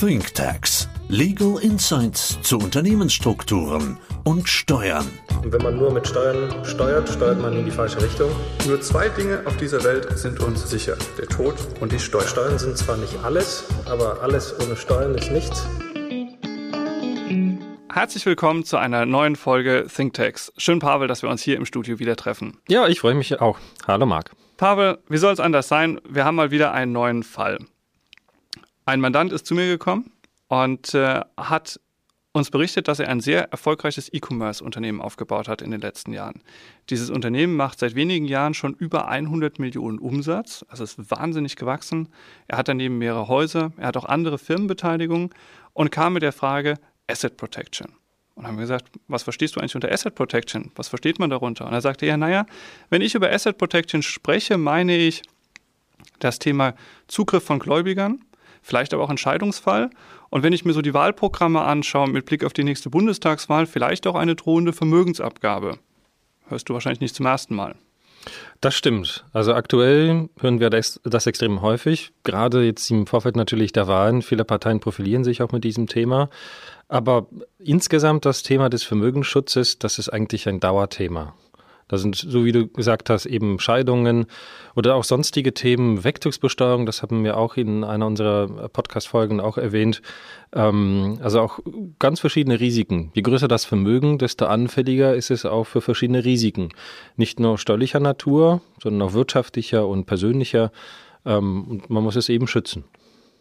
ThinkTax. Legal Insights zu Unternehmensstrukturen und Steuern. Und wenn man nur mit Steuern steuert, steuert man in die falsche Richtung. Nur zwei Dinge auf dieser Welt sind uns sicher. Der Tod und die Steuern. Steuern sind zwar nicht alles, aber alles ohne Steuern ist nichts. Herzlich willkommen zu einer neuen Folge ThinkTax. Schön, Pavel, dass wir uns hier im Studio wieder treffen. Ja, ich freue mich auch. Hallo, Marc. Pavel, wie soll es anders sein? Wir haben mal wieder einen neuen Fall. Ein Mandant ist zu mir gekommen und äh, hat uns berichtet, dass er ein sehr erfolgreiches E-Commerce-Unternehmen aufgebaut hat in den letzten Jahren. Dieses Unternehmen macht seit wenigen Jahren schon über 100 Millionen Umsatz, also ist wahnsinnig gewachsen. Er hat daneben mehrere Häuser, er hat auch andere Firmenbeteiligungen und kam mit der Frage Asset Protection. Und haben gesagt, was verstehst du eigentlich unter Asset Protection? Was versteht man darunter? Und er sagte, ja, naja, wenn ich über Asset Protection spreche, meine ich das Thema Zugriff von Gläubigern, vielleicht aber auch Entscheidungsfall. Und wenn ich mir so die Wahlprogramme anschaue mit Blick auf die nächste Bundestagswahl, vielleicht auch eine drohende Vermögensabgabe. Hörst du wahrscheinlich nicht zum ersten Mal. Das stimmt. Also aktuell hören wir das, das, extrem häufig. Gerade jetzt im Vorfeld natürlich der Wahlen. Viele Parteien profilieren sich auch mit diesem Thema. Aber insgesamt das Thema des Vermögensschutzes, das ist eigentlich ein Dauerthema. Da sind, so wie du gesagt hast, eben Scheidungen oder auch sonstige Themen, Wegzugsbesteuerung, das haben wir auch in einer unserer Podcast-Folgen auch erwähnt. Ähm, also auch ganz verschiedene Risiken. Je größer das Vermögen, desto anfälliger ist es auch für verschiedene Risiken. Nicht nur steuerlicher Natur, sondern auch wirtschaftlicher und persönlicher. Ähm, und man muss es eben schützen.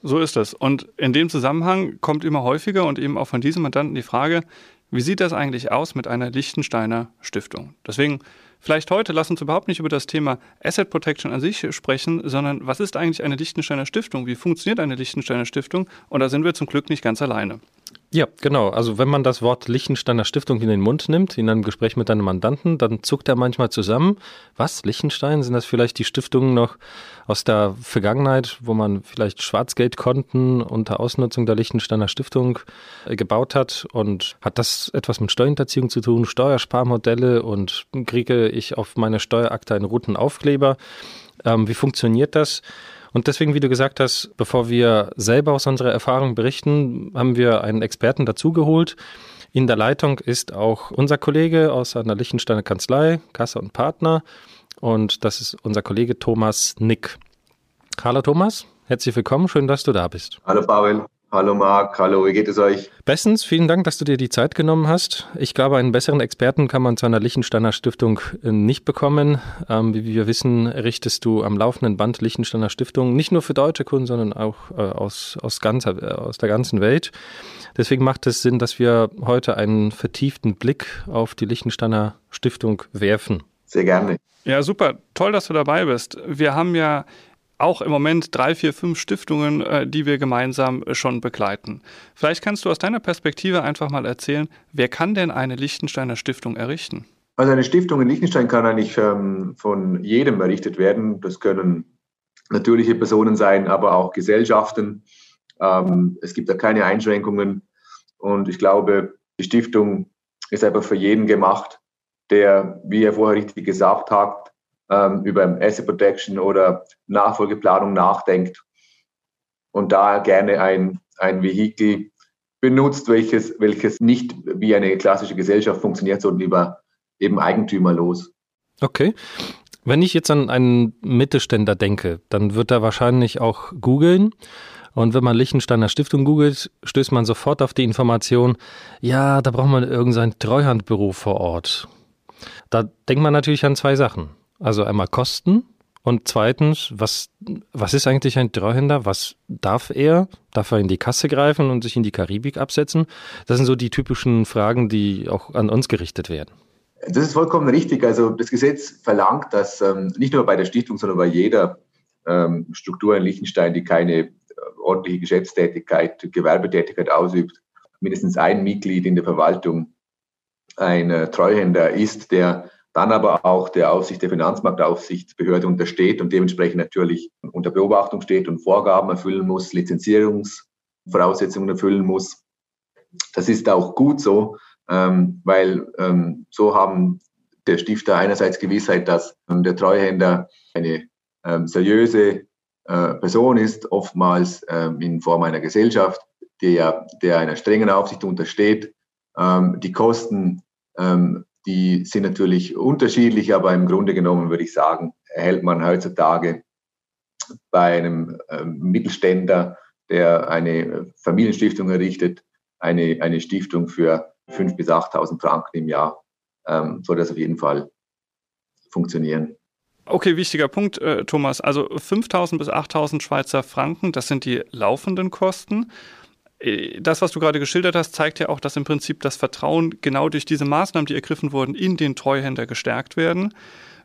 So ist es. Und in dem Zusammenhang kommt immer häufiger und eben auch von diesem Mandanten die Frage, wie sieht das eigentlich aus mit einer Liechtensteiner Stiftung? Deswegen vielleicht heute lass uns überhaupt nicht über das Thema Asset Protection an sich sprechen, sondern was ist eigentlich eine Liechtensteiner Stiftung? Wie funktioniert eine Liechtensteiner Stiftung? Und da sind wir zum Glück nicht ganz alleine. Ja, genau. Also wenn man das Wort Liechtensteiner Stiftung in den Mund nimmt, in einem Gespräch mit einem Mandanten, dann zuckt er manchmal zusammen. Was? Liechtenstein? Sind das vielleicht die Stiftungen noch aus der Vergangenheit, wo man vielleicht Schwarzgeldkonten unter Ausnutzung der Liechtensteiner Stiftung äh, gebaut hat? Und hat das etwas mit Steuerhinterziehung zu tun, Steuersparmodelle und kriege ich auf meine Steuerakte einen roten Aufkleber? Ähm, wie funktioniert das? Und deswegen, wie du gesagt hast, bevor wir selber aus unserer Erfahrung berichten, haben wir einen Experten dazugeholt. In der Leitung ist auch unser Kollege aus einer Lichtensteiner Kanzlei, Kasse und Partner. Und das ist unser Kollege Thomas Nick. Hallo Thomas, herzlich willkommen, schön, dass du da bist. Hallo Pavel. Hallo Marc, hallo, wie geht es euch? Bestens, vielen Dank, dass du dir die Zeit genommen hast. Ich glaube, einen besseren Experten kann man zu einer Lichtensteiner Stiftung äh, nicht bekommen. Ähm, wie wir wissen, richtest du am laufenden Band Lichtensteiner Stiftung nicht nur für deutsche Kunden, sondern auch äh, aus, aus, ganzer, äh, aus der ganzen Welt. Deswegen macht es Sinn, dass wir heute einen vertieften Blick auf die Lichtensteiner Stiftung werfen. Sehr gerne. Ja, super. Toll, dass du dabei bist. Wir haben ja auch im Moment drei, vier, fünf Stiftungen, äh, die wir gemeinsam äh, schon begleiten. Vielleicht kannst du aus deiner Perspektive einfach mal erzählen, wer kann denn eine Liechtensteiner Stiftung errichten? Also eine Stiftung in Liechtenstein kann eigentlich ähm, von jedem errichtet werden. Das können natürliche Personen sein, aber auch Gesellschaften. Ähm, es gibt da keine Einschränkungen. Und ich glaube, die Stiftung ist einfach für jeden gemacht, der, wie er vorher richtig gesagt hat, ähm, über Asset Protection oder Nachfolgeplanung nachdenkt und da gerne ein, ein Vehikel benutzt, welches, welches nicht wie eine klassische Gesellschaft funktioniert, sondern über eben eigentümerlos. Okay. Wenn ich jetzt an einen Mittelständler denke, dann wird er wahrscheinlich auch googeln. Und wenn man Lichtensteiner Stiftung googelt, stößt man sofort auf die Information, ja, da braucht man irgendein Treuhandbüro vor Ort. Da denkt man natürlich an zwei Sachen. Also einmal Kosten und zweitens, was, was ist eigentlich ein Treuhänder? Was darf er? Darf er in die Kasse greifen und sich in die Karibik absetzen? Das sind so die typischen Fragen, die auch an uns gerichtet werden. Das ist vollkommen richtig. Also das Gesetz verlangt, dass ähm, nicht nur bei der Stiftung, sondern bei jeder ähm, Struktur in Liechtenstein, die keine äh, ordentliche Geschäftstätigkeit, Gewerbetätigkeit ausübt, mindestens ein Mitglied in der Verwaltung ein äh, Treuhänder ist, der dann aber auch der Aufsicht der Finanzmarktaufsichtsbehörde untersteht und dementsprechend natürlich unter Beobachtung steht und Vorgaben erfüllen muss, Lizenzierungsvoraussetzungen erfüllen muss. Das ist auch gut so, ähm, weil ähm, so haben der Stifter einerseits Gewissheit, dass ähm, der Treuhänder eine seriöse äh, Person ist, oftmals in Form einer Gesellschaft, der, der einer strengen Aufsicht untersteht. Die Kosten, die sind natürlich unterschiedlich, aber im Grunde genommen würde ich sagen, erhält man heutzutage bei einem ähm, Mittelständler, der eine Familienstiftung errichtet, eine, eine Stiftung für 5.000 bis 8.000 Franken im Jahr, ähm, soll das auf jeden Fall funktionieren. Okay, wichtiger Punkt, äh, Thomas. Also 5.000 bis 8.000 Schweizer Franken, das sind die laufenden Kosten. Äh, das, was du gerade geschildert hast, zeigt ja auch, dass im Prinzip das Vertrauen genau durch diese Maßnahmen, die ergriffen wurden, in den Treuhänder gestärkt werden.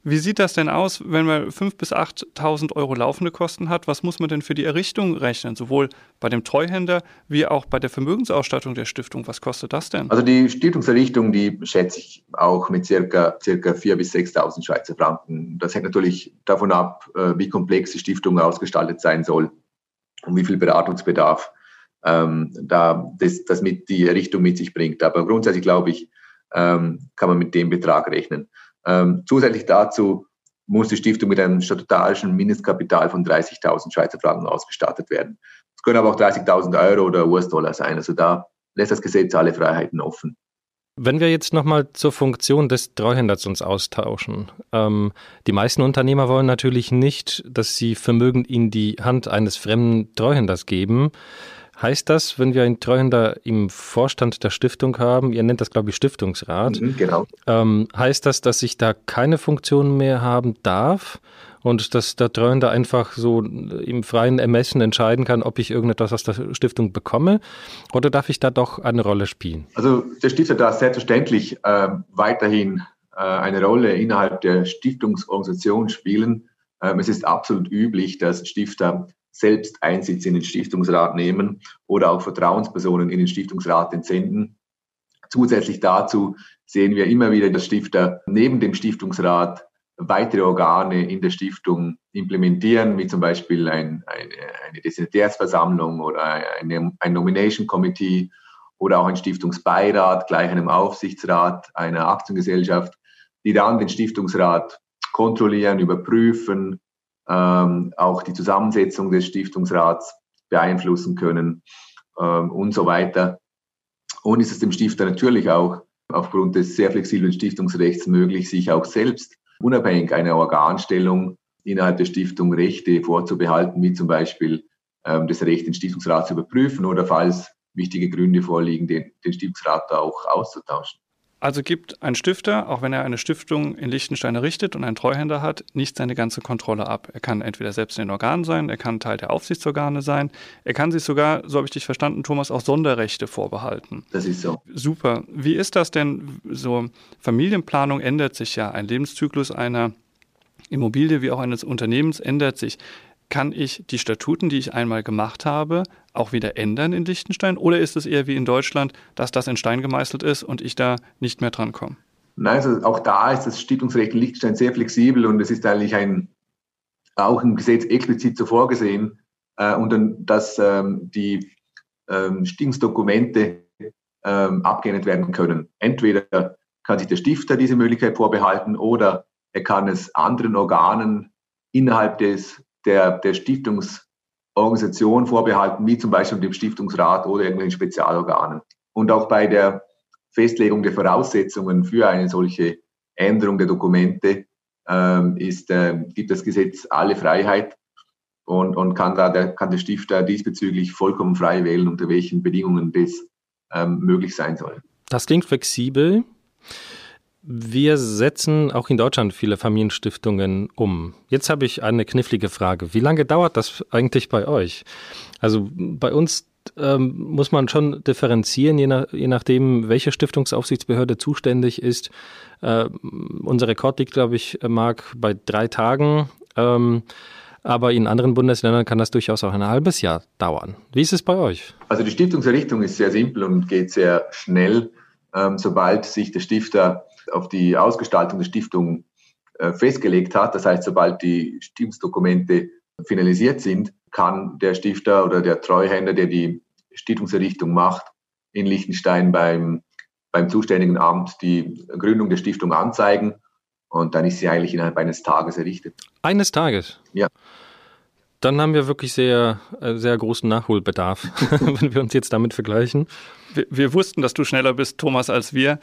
Wie sieht das denn aus, wenn man 5.000 bis 8.000 Euro laufende Kosten hat? Was muss man denn für die Errichtung rechnen? Sowohl bei dem Treuhänder wie auch bei der Vermögensausstattung der Stiftung. Was kostet das denn? Also die Stiftungserrichtung, die schätze ich auch mit circa, circa 4.000 bis 6.000 Schweizer Franken. Das hängt natürlich davon ab, äh, wie komplex die Stiftung ausgestaltet sein soll und wie viel Beratungsbedarf ähm, da das, das mit die Errichtung mit sich bringt. Aber grundsätzlich glaube ich, ähm, kann man mit dem Betrag rechnen. Ähm, zusätzlich dazu muss die Stiftung mit einem statutarischen Mindestkapital von 30.000 Schweizer Franken ausgestattet werden. Es können aber auch 30.000 Euro oder US-Dollar sein. Also da lässt das Gesetz alle Freiheiten offen. Wenn wir jetzt nochmal zur Funktion des Treuhänders uns austauschen. Ähm, die meisten Unternehmer wollen natürlich nicht, dass sie Vermögen in die Hand eines fremden Treuhänders geben. Heißt das, wenn wir einen Treuhänder im Vorstand der Stiftung haben, ihr nennt das, glaube ich, Stiftungsrat, mhm, genau. ähm, heißt das, dass ich da keine Funktion mehr haben darf und dass der Treuhänder einfach so im freien Ermessen entscheiden kann, ob ich irgendetwas aus der Stiftung bekomme oder darf ich da doch eine Rolle spielen? Also der Stifter darf selbstverständlich äh, weiterhin äh, eine Rolle innerhalb der Stiftungsorganisation spielen. Ähm, es ist absolut üblich, dass Stifter selbst Einsitz in den Stiftungsrat nehmen oder auch Vertrauenspersonen in den Stiftungsrat entsenden. Zusätzlich dazu sehen wir immer wieder, dass Stifter neben dem Stiftungsrat weitere Organe in der Stiftung implementieren, wie zum Beispiel ein, eine, eine Designtärsversammlung oder eine, ein Nomination Committee oder auch ein Stiftungsbeirat, gleich einem Aufsichtsrat einer Aktiengesellschaft, die dann den Stiftungsrat kontrollieren, überprüfen, ähm, auch die Zusammensetzung des Stiftungsrats beeinflussen können ähm, und so weiter. Und ist es dem Stifter natürlich auch aufgrund des sehr flexiblen Stiftungsrechts möglich, sich auch selbst unabhängig einer Organstellung innerhalb der Stiftung Rechte vorzubehalten, wie zum Beispiel ähm, das Recht, den Stiftungsrat zu überprüfen oder falls wichtige Gründe vorliegen, den, den Stiftungsrat auch auszutauschen. Also gibt ein Stifter, auch wenn er eine Stiftung in Liechtenstein errichtet und einen Treuhänder hat, nicht seine ganze Kontrolle ab. Er kann entweder selbst in den Organen sein, er kann Teil der Aufsichtsorgane sein, er kann sich sogar, so habe ich dich verstanden, Thomas, auch Sonderrechte vorbehalten. Das ist so. Super. Wie ist das denn so? Familienplanung ändert sich ja. Ein Lebenszyklus einer Immobilie wie auch eines Unternehmens ändert sich kann ich die Statuten, die ich einmal gemacht habe, auch wieder ändern in Liechtenstein? Oder ist es eher wie in Deutschland, dass das in Stein gemeißelt ist und ich da nicht mehr drankomme? Nein, also auch da ist das Stiftungsrecht in Liechtenstein sehr flexibel und es ist eigentlich ein, auch im Gesetz explizit so vorgesehen, äh, und dann, dass ähm, die ähm, Stiftungsdokumente ähm, abgeändert werden können. Entweder kann sich der Stifter diese Möglichkeit vorbehalten oder er kann es anderen Organen innerhalb des der, der Stiftungsorganisation vorbehalten, wie zum Beispiel dem Stiftungsrat oder irgendwelchen Spezialorganen. Und auch bei der Festlegung der Voraussetzungen für eine solche Änderung der Dokumente ähm, ist, äh, gibt das Gesetz alle Freiheit und, und kann, da der, kann der Stifter diesbezüglich vollkommen frei wählen, unter welchen Bedingungen das ähm, möglich sein soll. Das klingt flexibel. Wir setzen auch in Deutschland viele Familienstiftungen um. Jetzt habe ich eine knifflige Frage. Wie lange dauert das eigentlich bei euch? Also bei uns ähm, muss man schon differenzieren, je, nach, je nachdem, welche Stiftungsaufsichtsbehörde zuständig ist. Äh, unser Rekord liegt, glaube ich, Marc, bei drei Tagen. Ähm, aber in anderen Bundesländern kann das durchaus auch ein halbes Jahr dauern. Wie ist es bei euch? Also die Stiftungserrichtung ist sehr simpel und geht sehr schnell. Ähm, sobald sich der Stifter auf die Ausgestaltung der Stiftung äh, festgelegt hat. Das heißt, sobald die Stiftungsdokumente finalisiert sind, kann der Stifter oder der Treuhänder, der die Stiftungserrichtung macht, in Liechtenstein beim, beim zuständigen Amt die Gründung der Stiftung anzeigen. Und dann ist sie eigentlich innerhalb eines Tages errichtet. Eines Tages? Ja. dann haben wir wirklich sehr, äh, sehr großen Nachholbedarf, wenn wir uns jetzt damit vergleichen. Wir, wir, wussten, dass du schneller bist, Thomas, als wir.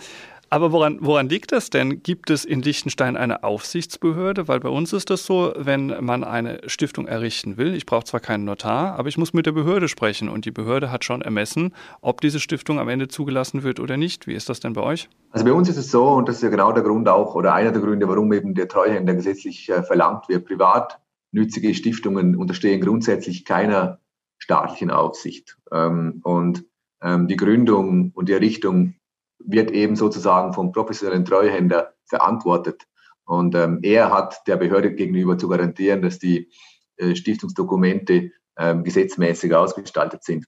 Aber woran, woran liegt das denn? Gibt es in Liechtenstein eine Aufsichtsbehörde? Weil bei uns ist das so, wenn man eine Stiftung errichten will, ich brauche zwar keinen Notar, aber ich muss mit der Behörde sprechen und die Behörde hat schon ermessen, ob diese Stiftung am Ende zugelassen wird oder nicht. Wie ist das denn bei euch? Also bei uns ist es so, und das ist ja genau der Grund auch, oder einer der Gründe, warum eben der Treuhänder gesetzlich äh, verlangt wird, privatnützige Stiftungen unterstehen grundsätzlich keiner staatlichen Aufsicht. Ähm, und ähm, die Gründung und die Errichtung wird eben sozusagen vom professionellen Treuhänder verantwortet. Und ähm, er hat der Behörde gegenüber zu garantieren, dass die äh, Stiftungsdokumente ähm, gesetzmäßig ausgestaltet sind.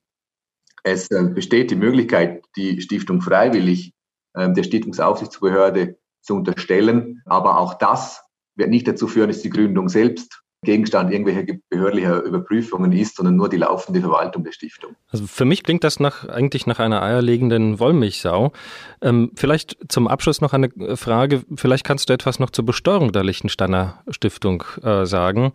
Es äh, besteht die Möglichkeit, die Stiftung freiwillig ähm, der Stiftungsaufsichtsbehörde zu unterstellen. Aber auch das wird nicht dazu führen, dass die Gründung selbst Gegenstand irgendwelcher behördlicher Überprüfungen ist, sondern nur die laufende Verwaltung der Stiftung. Also für mich klingt das nach, eigentlich nach einer eierlegenden Wollmilchsau. Ähm, vielleicht zum Abschluss noch eine Frage. Vielleicht kannst du etwas noch zur Besteuerung der Liechtensteiner Stiftung äh, sagen.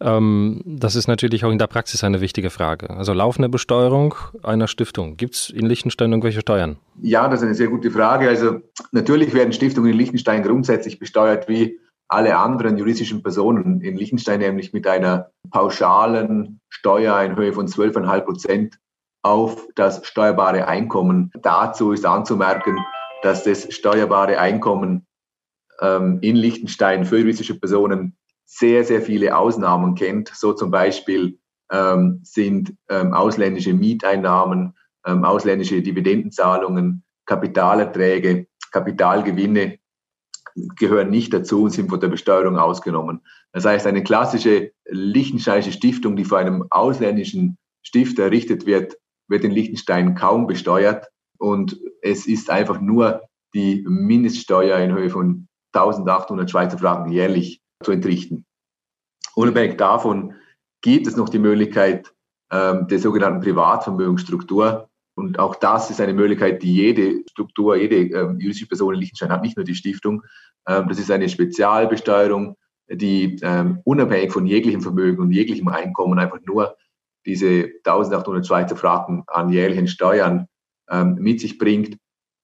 Ähm, das ist natürlich auch in der Praxis eine wichtige Frage. Also laufende Besteuerung einer Stiftung. Gibt es in Liechtenstein irgendwelche Steuern? Ja, das ist eine sehr gute Frage. Also natürlich werden Stiftungen in Liechtenstein grundsätzlich besteuert wie alle anderen juristischen Personen in Liechtenstein nämlich mit einer pauschalen Steuer in Höhe von 12,5 Prozent auf das steuerbare Einkommen. Dazu ist anzumerken, dass das steuerbare Einkommen ähm, in Liechtenstein für juristische Personen sehr, sehr viele Ausnahmen kennt. So zum Beispiel ähm, sind ähm, ausländische Mieteinnahmen, ähm, ausländische Dividendenzahlungen, Kapitalerträge, Kapitalgewinne gehören nicht dazu und sind von der Besteuerung ausgenommen. Das heißt, eine klassische liechtensteinische Stiftung, die vor einem ausländischen Stifter errichtet wird, wird in Liechtenstein kaum besteuert und es ist einfach nur die Mindeststeuer in Höhe von 1800 Schweizer Franken jährlich zu entrichten. Unabhängig davon gibt es noch die Möglichkeit ähm, der sogenannten Privatvermögensstruktur, und auch das ist eine Möglichkeit, die jede Struktur, jede ähm, juristische Person in Liechtenstein hat, nicht nur die Stiftung. Ähm, das ist eine Spezialbesteuerung, die ähm, unabhängig von jeglichem Vermögen und jeglichem Einkommen einfach nur diese 1800 Schweizer Franken an jährlichen Steuern ähm, mit sich bringt.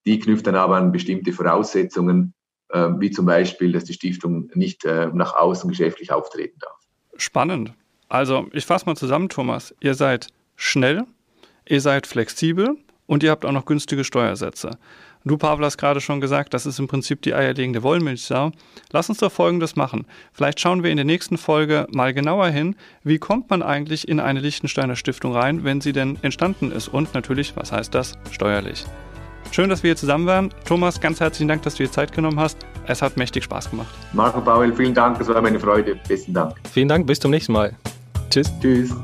Die knüpft dann aber an bestimmte Voraussetzungen, ähm, wie zum Beispiel, dass die Stiftung nicht äh, nach außen geschäftlich auftreten darf. Spannend. Also ich fasse mal zusammen, Thomas. Ihr seid schnell, ihr seid flexibel und ihr habt auch noch günstige Steuersätze. Du, Pavel, hast gerade schon gesagt, das ist im Prinzip die eierlegende Wollmilchsau. Lass uns doch Folgendes machen. Vielleicht schauen wir in der nächsten Folge mal genauer hin, wie kommt man eigentlich in eine Liechtensteiner Stiftung rein, wenn sie denn entstanden ist. Und natürlich, was heißt das? Steuerlich. Schön, dass wir hier zusammen waren. Thomas, ganz herzlichen Dank, dass du dir Zeit genommen hast. Es hat mächtig Spaß gemacht. Marco Paul, vielen Dank, das war meine Freude. Besten Dank. Vielen Dank, bis zum nächsten Mal. Tschüss. Tschüss.